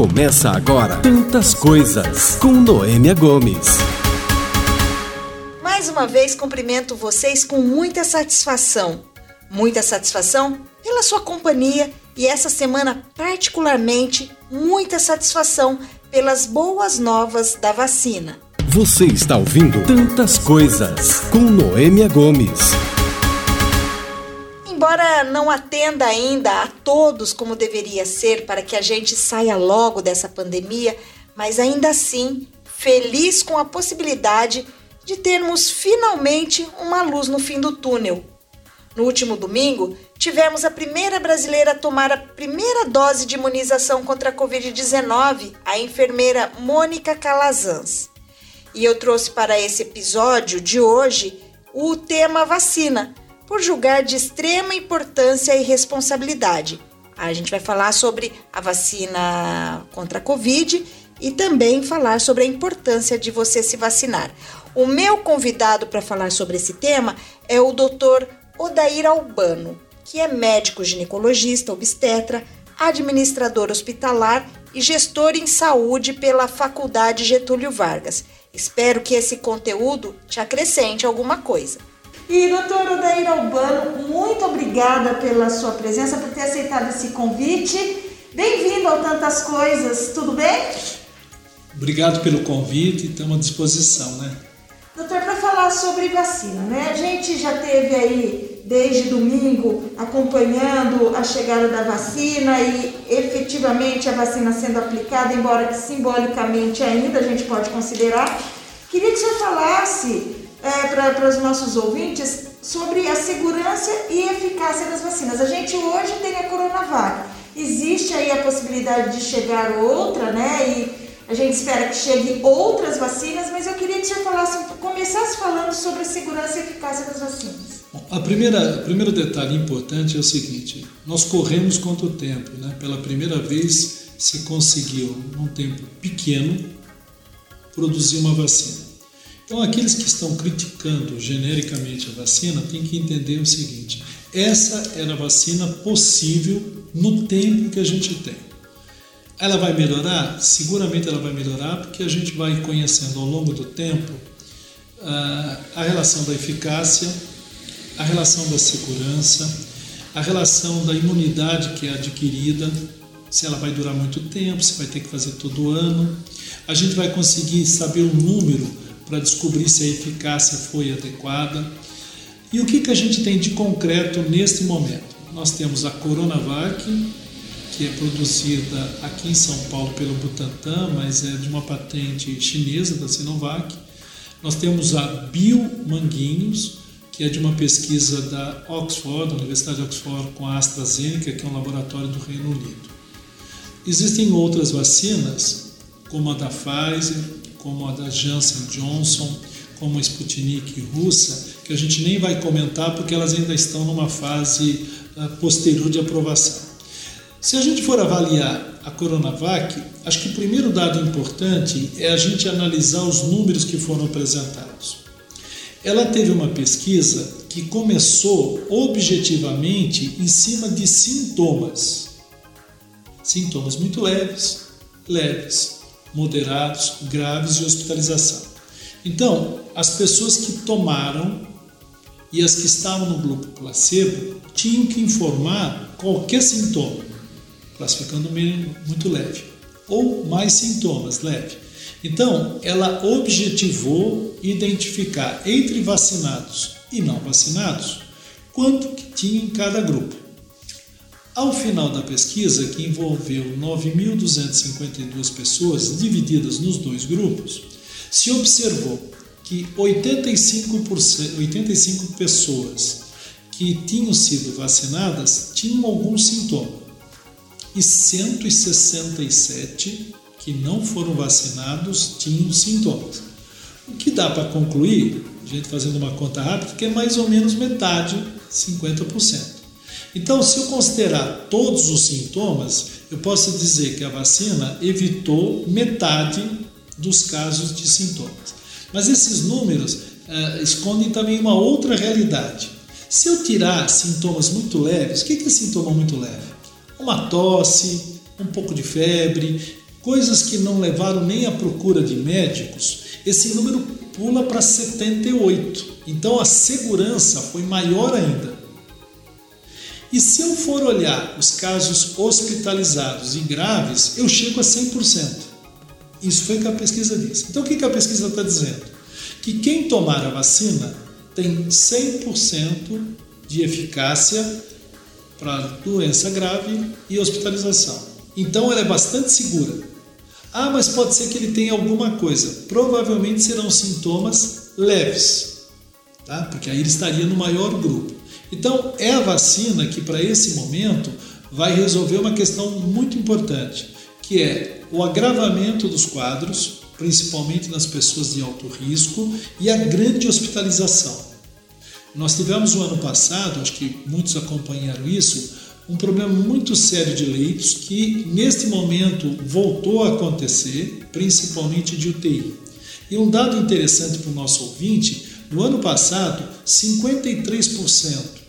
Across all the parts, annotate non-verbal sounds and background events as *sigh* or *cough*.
Começa agora Tantas Coisas com Noêmia Gomes. Mais uma vez cumprimento vocês com muita satisfação. Muita satisfação pela sua companhia e essa semana, particularmente, muita satisfação pelas boas novas da vacina. Você está ouvindo Tantas Coisas com Noêmia Gomes. Embora não atenda ainda a todos como deveria ser para que a gente saia logo dessa pandemia, mas ainda assim feliz com a possibilidade de termos finalmente uma luz no fim do túnel. No último domingo, tivemos a primeira brasileira a tomar a primeira dose de imunização contra a Covid-19, a enfermeira Mônica Calazans. E eu trouxe para esse episódio de hoje o tema vacina, por julgar de extrema importância e responsabilidade. A gente vai falar sobre a vacina contra a Covid e também falar sobre a importância de você se vacinar. O meu convidado para falar sobre esse tema é o Dr. Odair Albano, que é médico ginecologista, obstetra, administrador hospitalar e gestor em saúde pela Faculdade Getúlio Vargas. Espero que esse conteúdo te acrescente alguma coisa. E doutor Odair Albano, muito obrigada pela sua presença, por ter aceitado esse convite. Bem-vindo ao Tantas Coisas, tudo bem? Obrigado pelo convite, estamos à disposição, né? Doutor, para falar sobre vacina, né? A gente já teve aí desde domingo acompanhando a chegada da vacina e efetivamente a vacina sendo aplicada, embora que simbolicamente ainda a gente pode considerar. Queria que o senhor falasse é, para os nossos ouvintes sobre a segurança e eficácia das vacinas. A gente hoje tem a Coronavac. Existe aí a possibilidade de chegar outra, né? E a gente espera que chegue outras vacinas, mas eu queria que você falasse, começasse falando sobre a segurança e eficácia das vacinas. Bom, a primeira, o primeiro detalhe importante é o seguinte: nós corremos contra o tempo, né? Pela primeira vez se conseguiu, num tempo pequeno, produzir uma vacina. Então, aqueles que estão criticando genericamente a vacina têm que entender o seguinte: essa era a vacina possível no tempo que a gente tem. Ela vai melhorar? Seguramente ela vai melhorar, porque a gente vai conhecendo ao longo do tempo ah, a relação da eficácia, a relação da segurança, a relação da imunidade que é adquirida, se ela vai durar muito tempo, se vai ter que fazer todo ano. A gente vai conseguir saber o número para descobrir se a eficácia foi adequada. E o que, que a gente tem de concreto neste momento? Nós temos a Coronavac, que é produzida aqui em São Paulo pelo Butantan, mas é de uma patente chinesa da Sinovac. Nós temos a Biomanguinhos, que é de uma pesquisa da Oxford, da Universidade de Oxford, com a AstraZeneca, que é um laboratório do Reino Unido. Existem outras vacinas, como a da Pfizer, como a da Janssen Johnson, como a Sputnik russa, que a gente nem vai comentar porque elas ainda estão numa fase uh, posterior de aprovação. Se a gente for avaliar a Coronavac, acho que o primeiro dado importante é a gente analisar os números que foram apresentados. Ela teve uma pesquisa que começou objetivamente em cima de sintomas. Sintomas muito leves, leves, moderados, graves e hospitalização. Então, as pessoas que tomaram e as que estavam no grupo placebo tinham que informar qualquer sintoma, classificando muito leve, ou mais sintomas leve. Então, ela objetivou identificar entre vacinados e não vacinados quanto que tinha em cada grupo. Ao final da pesquisa, que envolveu 9.252 pessoas divididas nos dois grupos, se observou que 85%, 85 pessoas que tinham sido vacinadas tinham algum sintoma e 167 que não foram vacinados tinham sintomas. O que dá para concluir, a gente fazendo uma conta rápida, que é mais ou menos metade, 50%. Então, se eu considerar todos os sintomas, eu posso dizer que a vacina evitou metade dos casos de sintomas. Mas esses números uh, escondem também uma outra realidade. Se eu tirar sintomas muito leves, o que é sintoma muito leve? Uma tosse, um pouco de febre, coisas que não levaram nem à procura de médicos, esse número pula para 78. Então a segurança foi maior ainda. E se eu for olhar os casos hospitalizados e graves, eu chego a 100%. Isso foi o que a pesquisa diz. Então o que a pesquisa está dizendo? Que quem tomar a vacina tem 100% de eficácia para doença grave e hospitalização. Então ela é bastante segura. Ah, mas pode ser que ele tenha alguma coisa. Provavelmente serão sintomas leves, tá? Porque aí ele estaria no maior grupo. Então é a vacina que para esse momento vai resolver uma questão muito importante, que é o agravamento dos quadros, principalmente nas pessoas de alto risco, e a grande hospitalização. Nós tivemos o ano passado, acho que muitos acompanharam isso, um problema muito sério de leitos que neste momento voltou a acontecer, principalmente de UTI. E um dado interessante para o nosso ouvinte, no ano passado, 53%,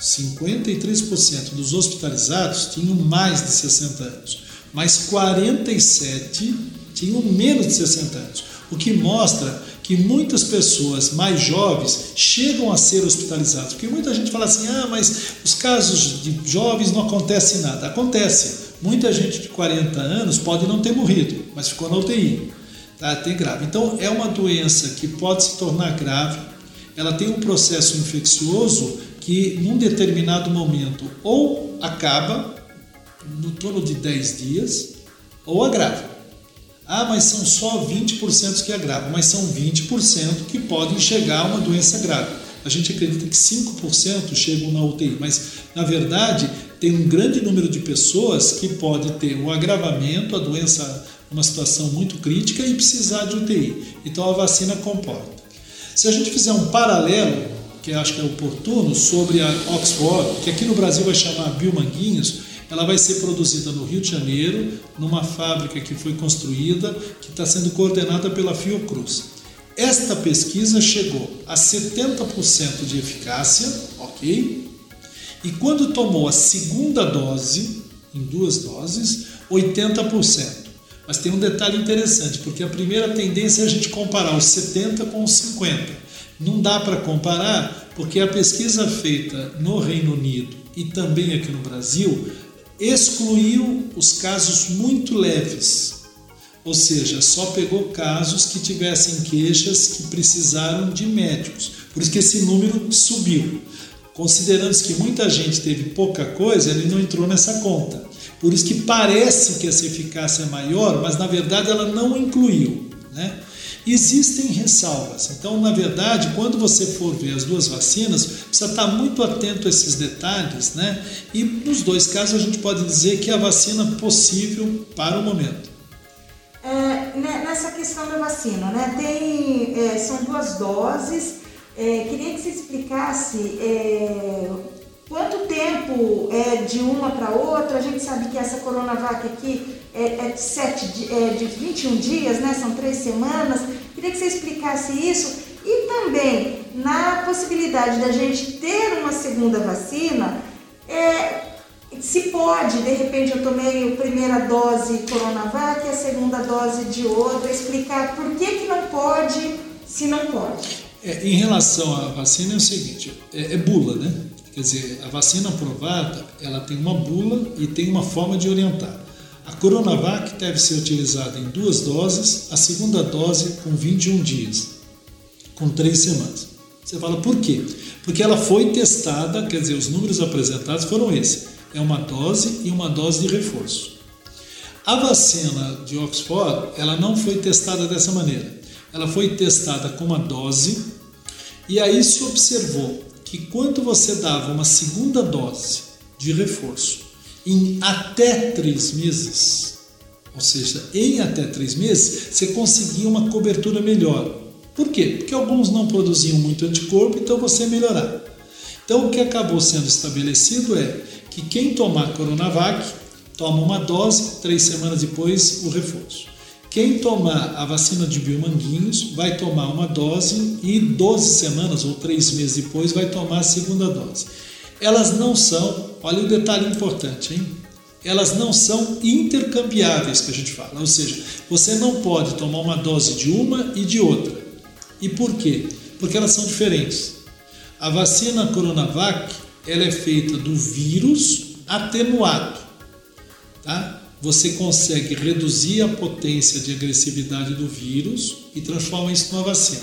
53% dos hospitalizados tinham mais de 60 anos, mas 47 tinham menos de 60 anos, o que mostra que muitas pessoas mais jovens chegam a ser hospitalizadas. Porque muita gente fala assim: ah, mas os casos de jovens não acontece nada. Acontece. Muita gente de 40 anos pode não ter morrido, mas ficou na UTI. Tá? Tem grave. Então, é uma doença que pode se tornar grave. Ela tem um processo infeccioso que, num determinado momento, ou acaba no torno de 10 dias, ou agrava. Ah, mas são só 20% que agravam, mas são 20% que podem chegar a uma doença grave. A gente acredita que 5% chegam na UTI, mas na verdade tem um grande número de pessoas que pode ter um agravamento, a doença uma situação muito crítica e precisar de UTI. Então a vacina comporta. Se a gente fizer um paralelo, que acho que é oportuno, sobre a Oxford, que aqui no Brasil vai chamar Biomanguinhos, ela vai ser produzida no Rio de Janeiro, numa fábrica que foi construída, que está sendo coordenada pela Fiocruz. Esta pesquisa chegou a 70% de eficácia, ok? E quando tomou a segunda dose, em duas doses, 80%. Mas tem um detalhe interessante, porque a primeira tendência é a gente comparar os 70 com os 50. Não dá para comparar, porque a pesquisa feita no Reino Unido e também aqui no Brasil excluiu os casos muito leves, ou seja, só pegou casos que tivessem queixas que precisaram de médicos. Por isso que esse número subiu. Considerando que muita gente teve pouca coisa, ele não entrou nessa conta. Por isso que parece que essa eficácia é maior, mas na verdade ela não incluiu. Né? Existem ressalvas. Então, na verdade, quando você for ver as duas vacinas, precisa estar muito atento a esses detalhes, né? E nos dois casos a gente pode dizer que é a vacina possível para o momento. É, né, nessa questão da vacina, né? Tem, é, são duas doses. É, queria que você explicasse é, quanto tempo é de uma para outra. A gente sabe que essa Coronavac aqui é, é, de, sete, é de 21 dias, né? são três semanas. Queria que você explicasse isso e também na possibilidade da gente ter uma segunda vacina, é, se pode, de repente eu tomei a primeira dose Coronavac e a segunda dose de outra, explicar por que, que não pode, se não pode. É, em relação à vacina é o seguinte, é, é bula, né? Quer dizer, a vacina aprovada, ela tem uma bula e tem uma forma de orientar. A Coronavac deve ser utilizada em duas doses, a segunda dose com 21 dias, com três semanas. Você fala por quê? Porque ela foi testada, quer dizer, os números apresentados foram esses: é uma dose e uma dose de reforço. A vacina de Oxford, ela não foi testada dessa maneira. Ela foi testada com uma dose e aí se observou que quando você dava uma segunda dose de reforço em até três meses, ou seja, em até três meses, você conseguia uma cobertura melhor. Por quê? Porque alguns não produziam muito anticorpo, então você melhorar. Então, o que acabou sendo estabelecido é que quem tomar Coronavac toma uma dose, três semanas depois o reforço. Quem tomar a vacina de biomanguinhos vai tomar uma dose e 12 semanas ou três meses depois vai tomar a segunda dose. Elas não são, olha o detalhe importante, hein? elas não são intercambiáveis, que a gente fala. Ou seja, você não pode tomar uma dose de uma e de outra. E por quê? Porque elas são diferentes. A vacina Coronavac ela é feita do vírus atenuado? Você consegue reduzir a potência de agressividade do vírus e transforma isso numa vacina.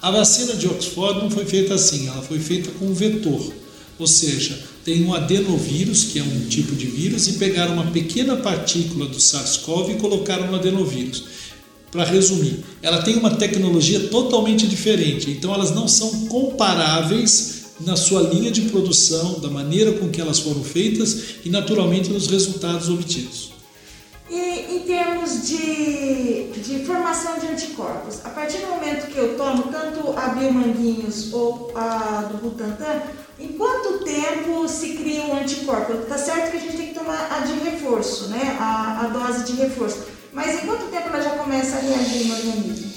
A vacina de Oxford não foi feita assim, ela foi feita com um vetor, ou seja, tem um adenovírus, que é um tipo de vírus, e pegaram uma pequena partícula do SARS-CoV e colocaram no adenovírus. Para resumir, ela tem uma tecnologia totalmente diferente, então elas não são comparáveis na sua linha de produção, da maneira com que elas foram feitas e, naturalmente, nos resultados obtidos. E em termos de, de formação de anticorpos, a partir do momento que eu tomo tanto a Biomanguinhos ou a do Butantan, em quanto tempo se cria um anticorpo? Tá certo que a gente tem que tomar a de reforço, né? A, a dose de reforço. Mas em quanto tempo ela já começa a reagir no organismo?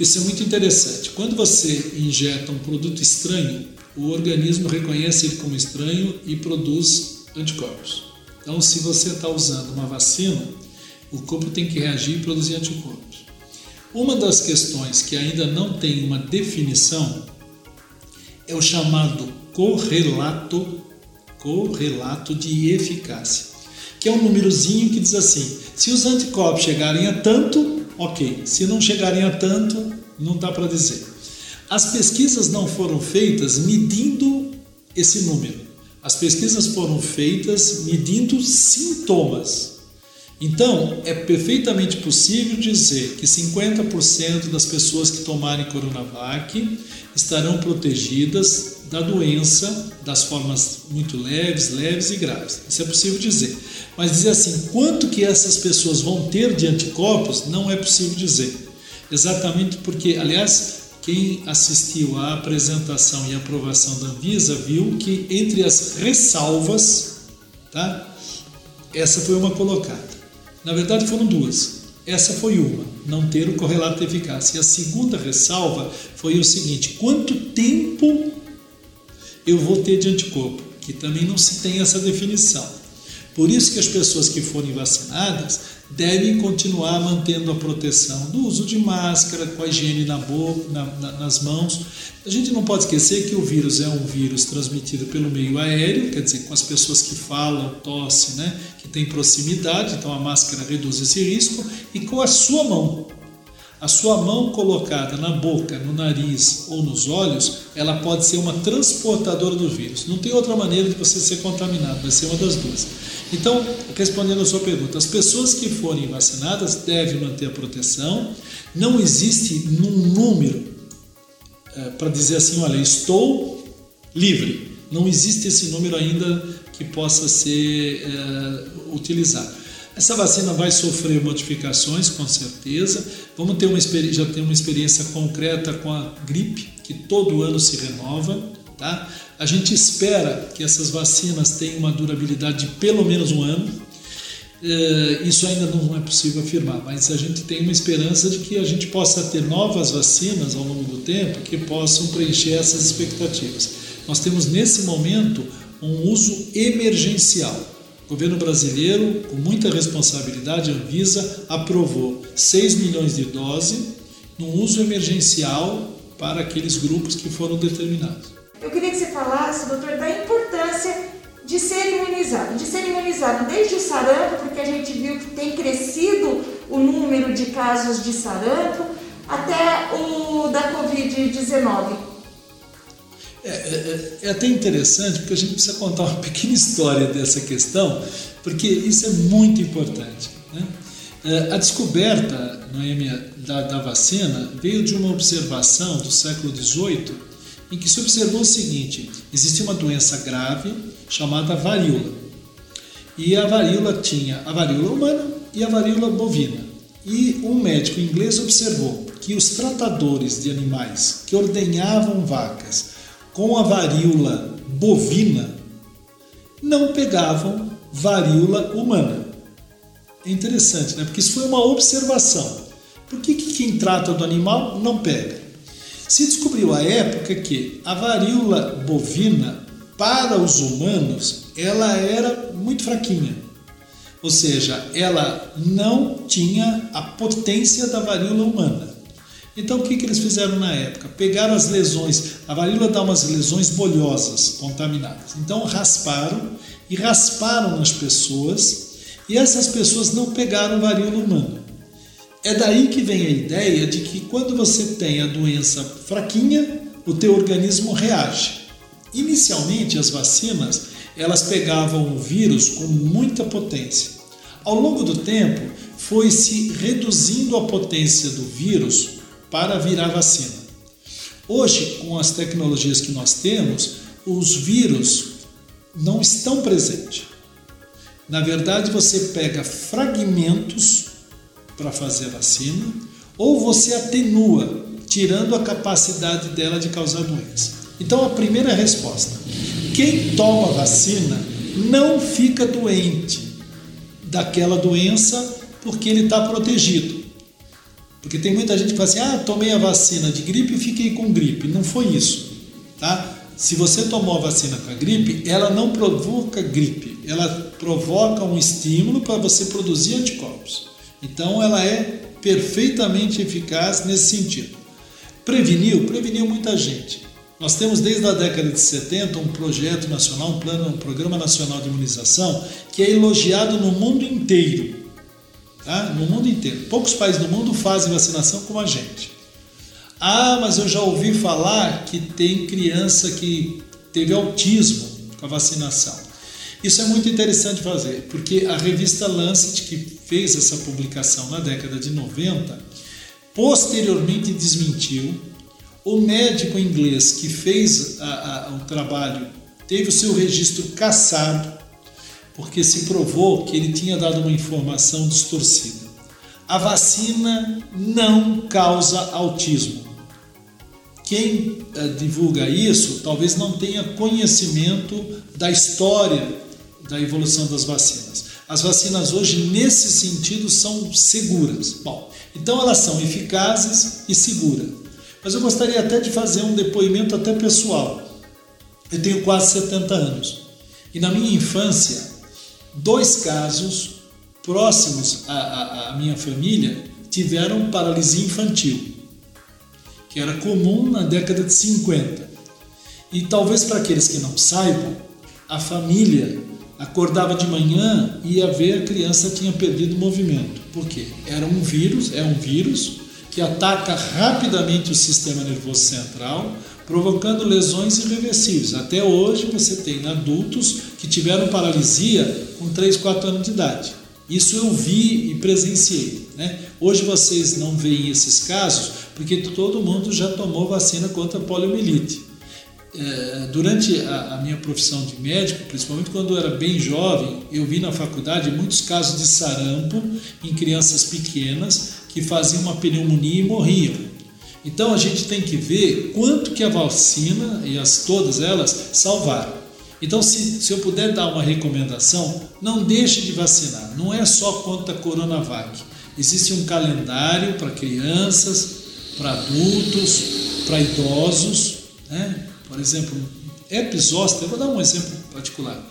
Isso é muito interessante. Quando você injeta um produto estranho, o organismo reconhece ele como estranho e produz anticorpos. Então, se você está usando uma vacina, o corpo tem que reagir e produzir anticorpos. Uma das questões que ainda não tem uma definição é o chamado correlato, correlato de eficácia, que é um númerozinho que diz assim: se os anticorpos chegarem a tanto, ok, se não chegarem a tanto, não dá para dizer. As pesquisas não foram feitas medindo esse número. As pesquisas foram feitas medindo sintomas. Então, é perfeitamente possível dizer que 50% das pessoas que tomarem Coronavac estarão protegidas da doença, das formas muito leves, leves e graves. Isso é possível dizer. Mas dizer assim, quanto que essas pessoas vão ter de anticorpos, não é possível dizer. Exatamente porque, aliás, quem assistiu à apresentação e aprovação da Anvisa viu que entre as ressalvas, tá? Essa foi uma colocada. Na verdade, foram duas. Essa foi uma, não ter o correlato de eficácia. E a segunda ressalva foi o seguinte: quanto tempo eu vou ter de anticorpo? Que também não se tem essa definição. Por isso que as pessoas que forem vacinadas devem continuar mantendo a proteção do uso de máscara, com a higiene na boca, na, na, nas mãos. A gente não pode esquecer que o vírus é um vírus transmitido pelo meio aéreo, quer dizer, com as pessoas que falam, tosse, né, que tem proximidade, então a máscara reduz esse risco, e com a sua mão. A sua mão colocada na boca, no nariz ou nos olhos, ela pode ser uma transportadora do vírus. Não tem outra maneira de você ser contaminado, vai ser uma das duas. Então, respondendo a sua pergunta, as pessoas que forem vacinadas devem manter a proteção. Não existe num número é, para dizer assim, olha, estou livre. Não existe esse número ainda que possa ser é, utilizado. Essa vacina vai sofrer modificações, com certeza. Vamos ter uma já ter uma experiência concreta com a gripe, que todo ano se renova. Tá? A gente espera que essas vacinas tenham uma durabilidade de pelo menos um ano. É, isso ainda não é possível afirmar, mas a gente tem uma esperança de que a gente possa ter novas vacinas ao longo do tempo que possam preencher essas expectativas. Nós temos nesse momento um uso emergencial o governo brasileiro, com muita responsabilidade, a Anvisa aprovou 6 milhões de doses no uso emergencial para aqueles grupos que foram determinados. Eu queria que você falasse, doutor, da importância de ser imunizado, de ser imunizado desde o sarampo, porque a gente viu que tem crescido o número de casos de sarampo, até o da Covid-19. É, é, é, até interessante porque a gente precisa contar uma *laughs* pequena história dessa questão, porque isso é muito importante. Né? É, a descoberta da, da vacina veio de uma observação do século XVIII em que se observou o seguinte: existia uma doença grave chamada varíola. E a varíola tinha a varíola humana e a varíola bovina. E um médico inglês observou que os tratadores de animais que ordenhavam vacas com a varíola bovina não pegavam varíola humana. É interessante, né? Porque isso foi uma observação. Por que, que quem trata do animal não pega? Se descobriu à época que a varíola bovina para os humanos ela era muito fraquinha. Ou seja, ela não tinha a potência da varíola humana. Então o que, que eles fizeram na época? Pegaram as lesões, a varíola dá umas lesões bolhosas, contaminadas. Então rasparam e rasparam nas pessoas e essas pessoas não pegaram varíola humana. É daí que vem a ideia de que quando você tem a doença fraquinha, o teu organismo reage. Inicialmente as vacinas, elas pegavam o vírus com muita potência. Ao longo do tempo, foi se reduzindo a potência do vírus para virar vacina. Hoje, com as tecnologias que nós temos, os vírus não estão presentes. Na verdade, você pega fragmentos para fazer a vacina ou você atenua, tirando a capacidade dela de causar doença. Então, a primeira resposta: quem toma vacina não fica doente daquela doença porque ele está protegido. Porque tem muita gente que fala assim: ah, tomei a vacina de gripe e fiquei com gripe. Não foi isso, tá? Se você tomou a vacina para gripe, ela não provoca gripe, ela provoca um estímulo para você produzir anticorpos. Então ela é perfeitamente eficaz nesse sentido. Preveniu? Preveniu muita gente. Nós temos desde a década de 70 um projeto nacional, um plano, um programa nacional de imunização que é elogiado no mundo inteiro. Tá? No mundo inteiro. Poucos países do mundo fazem vacinação como a gente. Ah, mas eu já ouvi falar que tem criança que teve autismo com a vacinação. Isso é muito interessante fazer, porque a revista Lancet, que fez essa publicação na década de 90, posteriormente desmentiu. O médico inglês que fez a, a, o trabalho teve o seu registro cassado, porque se provou que ele tinha dado uma informação distorcida. A vacina não causa autismo. Quem uh, divulga isso talvez não tenha conhecimento da história da evolução das vacinas. As vacinas hoje, nesse sentido, são seguras. Bom, então elas são eficazes e seguras. Mas eu gostaria até de fazer um depoimento até pessoal. Eu tenho quase 70 anos e na minha infância, dois casos próximos à, à minha família tiveram paralisia infantil que era comum na década de 50. E talvez para aqueles que não saibam, a família acordava de manhã e ia ver a criança tinha perdido o movimento. Por quê? Era um vírus, é um vírus que ataca rapidamente o sistema nervoso central, provocando lesões irreversíveis. Até hoje você tem adultos que tiveram paralisia com 3, 4 anos de idade. Isso eu vi e presenciei. Né? Hoje vocês não veem esses casos porque todo mundo já tomou vacina contra a poliomielite. É, durante a, a, minha profissão de médico, principalmente quando eu era bem jovem, eu vi na faculdade muitos casos de sarampo em crianças pequenas que faziam uma pneumonia e morriam. Então a gente tem que ver quanto que a vacina e as todas elas salvaram. Então, se, se eu puder dar uma recomendação, não deixe de vacinar. Não é só contra a Coronavac. Existe um calendário para crianças, para adultos, para idosos. Né? Por exemplo, episóster, vou dar um exemplo particular.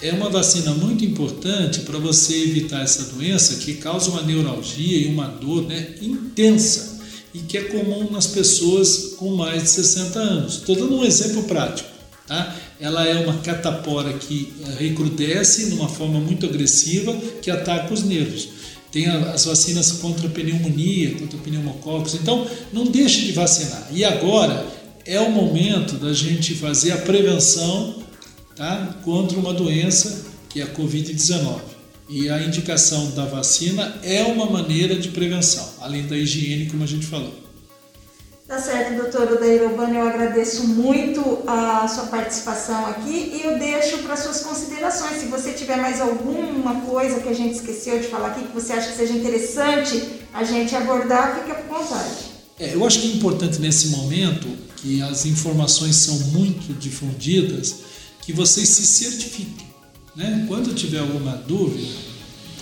É uma vacina muito importante para você evitar essa doença que causa uma neuralgia e uma dor né, intensa e que é comum nas pessoas com mais de 60 anos. Estou dando um exemplo prático. Tá? Ela é uma catapora que recrudesce de uma forma muito agressiva que ataca os nervos. Tem as vacinas contra pneumonia, contra pneumococos. Então, não deixe de vacinar. E agora é o momento da gente fazer a prevenção tá, contra uma doença que é a Covid-19. E a indicação da vacina é uma maneira de prevenção, além da higiene, como a gente falou. Tá certo, doutora Odair Urbano, eu agradeço muito a sua participação aqui e eu deixo para suas considerações. Se você tiver mais alguma coisa que a gente esqueceu de falar aqui, que você acha que seja interessante a gente abordar, fique à vontade. É, eu acho que é importante nesse momento, que as informações são muito difundidas, que vocês se certifiquem. Né? Quando tiver alguma dúvida,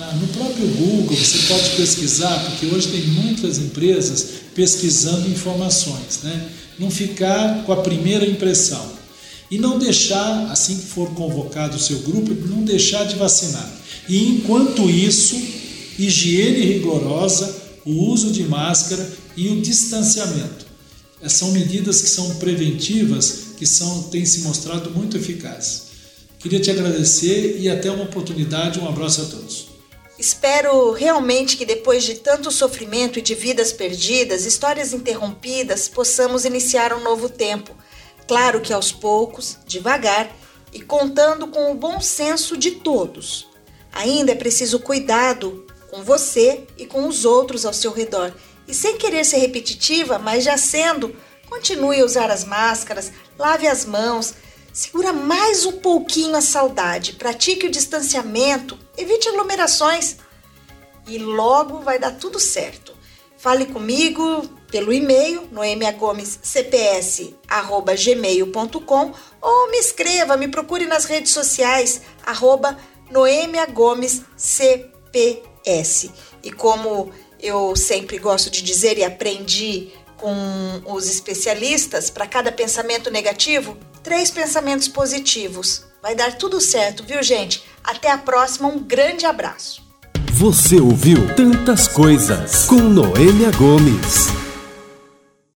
tá? no próprio Google você pode pesquisar, porque hoje tem muitas empresas pesquisando informações, né? não ficar com a primeira impressão. E não deixar, assim que for convocado o seu grupo, não deixar de vacinar. E enquanto isso, higiene rigorosa, o uso de máscara e o distanciamento. Essas são medidas que são preventivas, que são, têm se mostrado muito eficazes. Queria te agradecer e até uma oportunidade. Um abraço a todos. Espero realmente que depois de tanto sofrimento e de vidas perdidas, histórias interrompidas, possamos iniciar um novo tempo. Claro que aos poucos, devagar e contando com o bom senso de todos. Ainda é preciso cuidado com você e com os outros ao seu redor. E sem querer ser repetitiva, mas já sendo, continue a usar as máscaras, lave as mãos, segura mais um pouquinho a saudade, pratique o distanciamento, evite aglomerações e logo vai dar tudo certo. Fale comigo pelo e-mail noemiagomescps@gmail.com ou me escreva, me procure nas redes sociais arroba Noêmia Gomes CPS. E como eu sempre gosto de dizer e aprendi com os especialistas, para cada pensamento negativo, três pensamentos positivos. Vai dar tudo certo, viu, gente? Até a próxima, um grande abraço. Você ouviu Tantas Coisas com Noêmia Gomes.